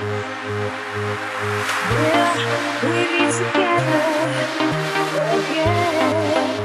Yeah, we be together again.